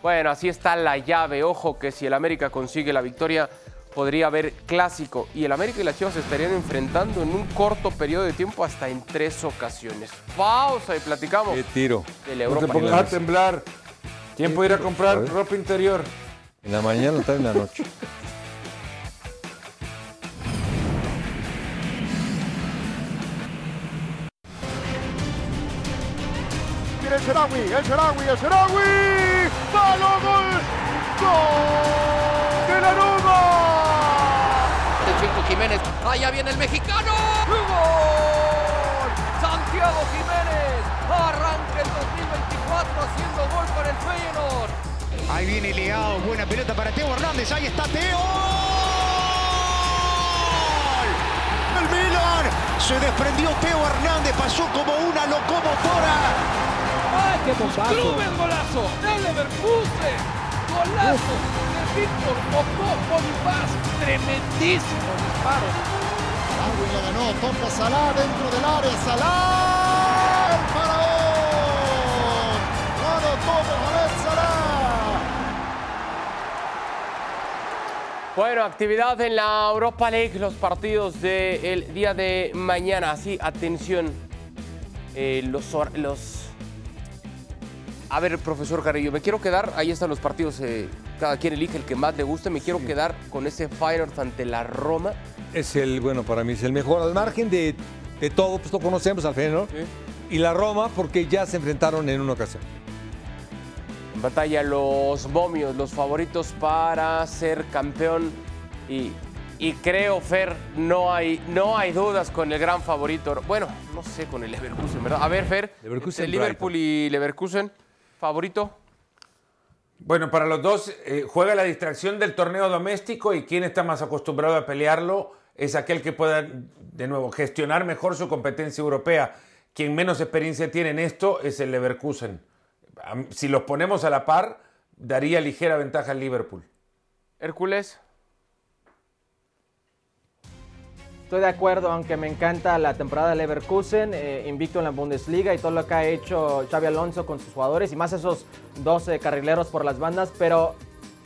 Bueno, así está la llave. Ojo que si el América consigue la victoria, podría haber clásico y el América y las Chivas se estarían enfrentando en un corto periodo de tiempo hasta en tres ocasiones. Pausa y platicamos. Qué tiro. no te pongas a temblar. Tiempo de ir a comprar ropa interior. En la mañana o en la noche. el Serawi, el Serawi, el Serawi. ¡Palo! ¡Gol! Jiménez. Allá viene el mexicano. ¡Gol! Santiago Jiménez. Arranca el 2024 haciendo gol para el Feyenoord. Ahí viene Leao. Buena pelota para Teo Hernández. Ahí está Teo. El Milan. Se desprendió Teo Hernández. Pasó como una locomotora. ¡Ay, qué bombazo! ¡Cluben golazo! ¡El Leverkusen! ¡Golazo! Víctor Popó Paz. ¡Tremendísimo disparo! Darwin le ganó, toca Salah dentro del área. ¡Salah! ¡El faraón! ¡Ganó Mohamed Salah! Bueno, actividad en la Europa League, los partidos del día de mañana. Sí, atención. Eh, los, los a ver, profesor Carrillo, me quiero quedar, ahí están los partidos, eh, cada quien elige el que más le guste, me quiero quedar con ese Feyenoord ante la Roma. Es el, bueno, para mí es el mejor, al margen de, todo, pues lo conocemos al Feyenoord. Y la Roma porque ya se enfrentaron en una ocasión. En batalla los momios, los favoritos para ser campeón y, creo, Fer, no hay, no hay dudas con el gran favorito. Bueno, no sé con el Leverkusen, ¿verdad? A ver, Fer, el Liverpool y Leverkusen. ¿Favorito? Bueno, para los dos eh, juega la distracción del torneo doméstico y quien está más acostumbrado a pelearlo es aquel que pueda, de nuevo, gestionar mejor su competencia europea. Quien menos experiencia tiene en esto es el Leverkusen. Si los ponemos a la par, daría ligera ventaja al Liverpool. Hércules. Estoy de acuerdo, aunque me encanta la temporada de Leverkusen, eh, invicto en la Bundesliga y todo lo que ha hecho Xavi Alonso con sus jugadores y más esos 12 carrileros por las bandas, pero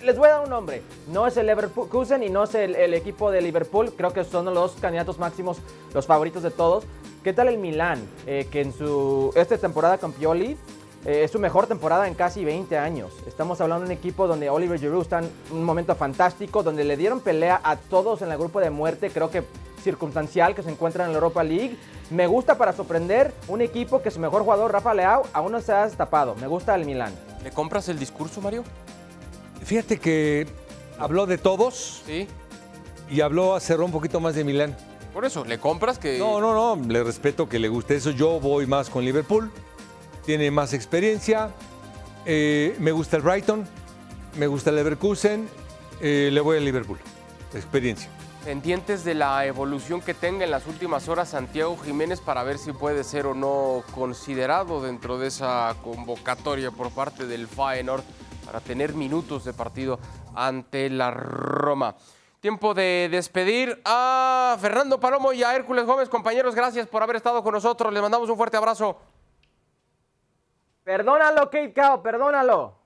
les voy a dar un nombre. No es el Leverkusen y no es el, equipo de Liverpool, creo que son los candidatos máximos, los favoritos de todos. ¿Qué tal el Milán? Eh, que en su esta temporada con Pioli eh, es su mejor temporada en casi 20 años. Estamos hablando de un equipo donde Oliver Giroud está en un momento fantástico, donde le dieron pelea a todos en el grupo de muerte. Creo que circunstancial que se encuentra en la Europa League. Me gusta para sorprender un equipo que su mejor jugador, Rafa Leao, aún no se ha destapado. Me gusta el Milán. ¿Le compras el discurso, Mario? Fíjate que habló de todos. Sí. Y habló, cerró un poquito más de Milán. Por eso, ¿le compras que.? No, no, no. Le respeto que le guste eso. Yo voy más con Liverpool. Tiene más experiencia. Eh, me gusta el Brighton. Me gusta el Leverkusen. Eh, le voy al Liverpool. Experiencia pendientes de la evolución que tenga en las últimas horas Santiago Jiménez para ver si puede ser o no considerado dentro de esa convocatoria por parte del Feyenoord para tener minutos de partido ante la Roma. Tiempo de despedir a Fernando Palomo y a Hércules Gómez. Compañeros, gracias por haber estado con nosotros. Les mandamos un fuerte abrazo. Perdónalo, Kate Cao, perdónalo.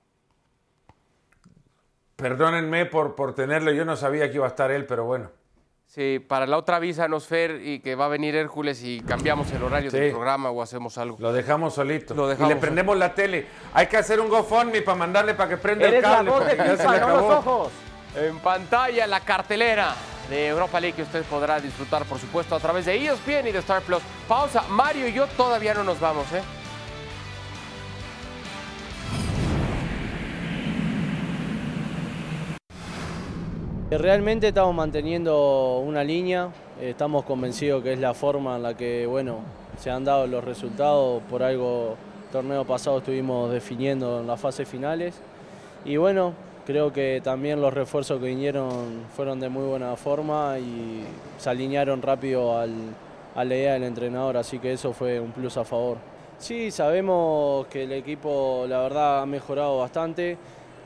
Perdónenme por, por tenerlo. Yo no sabía que iba a estar él, pero bueno. Sí, para la otra avísanos, Fer, y que va a venir Hércules y cambiamos el horario del programa o hacemos algo. Lo dejamos solito. Lo dejamos y le prendemos la tele. Hay que hacer un GoFundMe para mandarle para que prenda el cable. La los ojos. En pantalla la cartelera de Europa League que usted podrá disfrutar, por supuesto, a través de ESPN y de Star Plus. Pausa. Mario y yo todavía no nos vamos, ¿eh? Realmente estamos manteniendo una línea, estamos convencidos que es la forma en la que bueno, se han dado los resultados, por algo el torneo pasado estuvimos definiendo en las fases finales. Y bueno, creo que también los refuerzos que vinieron fueron de muy buena forma y se alinearon rápido a la idea del entrenador, así que eso fue un plus a favor. Sí, sabemos que el equipo la verdad ha mejorado bastante,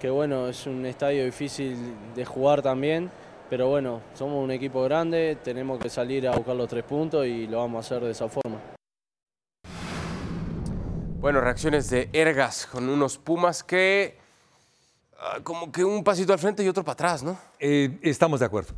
que bueno, es un estadio difícil de jugar también, pero bueno, somos un equipo grande, tenemos que salir a buscar los tres puntos y lo vamos a hacer de esa forma. Bueno, reacciones de Ergas con unos Pumas que ah, como que un pasito al frente y otro para atrás, ¿no? Eh, estamos de acuerdo.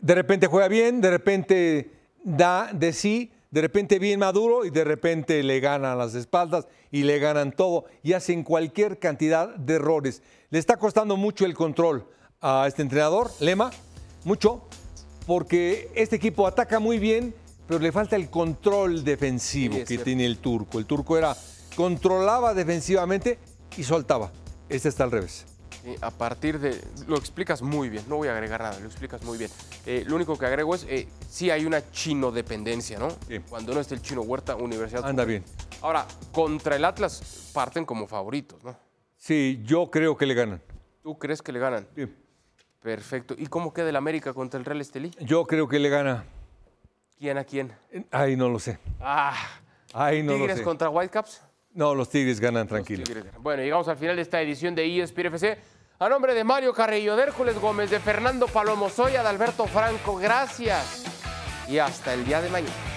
De repente juega bien, de repente da de sí, de repente bien maduro y de repente le ganan las espaldas y le ganan todo y hacen cualquier cantidad de errores. Le está costando mucho el control a este entrenador, Lema, mucho, porque este equipo ataca muy bien, pero le falta el control defensivo que tiene el turco. El turco era controlaba defensivamente y soltaba. Este está al revés a partir de... Lo explicas muy bien, no voy a agregar nada, lo explicas muy bien. Eh, lo único que agrego es, eh, sí hay una chino dependencia, ¿no? Cuando no está el chino Huerta, Universidad... Anda bien. Ahora, contra el Atlas parten como favoritos, ¿no? Sí, yo creo que le ganan. ¿Tú crees que le ganan? Sí. Perfecto. ¿Y cómo queda el América contra el Real Estelí? Yo creo que le gana. ¿Quién a quién? Ay, no lo sé. Ah. Ay, no ¿Tigres lo sé. contra Whitecaps? No, los Tigres ganan tranquilo. Bueno, llegamos al final de esta edición de ESPN FC. A nombre de Mario Carrillo, de Hércules Gómez, de Fernando Palomo, soy Adalberto Franco. Gracias y hasta el día de mañana.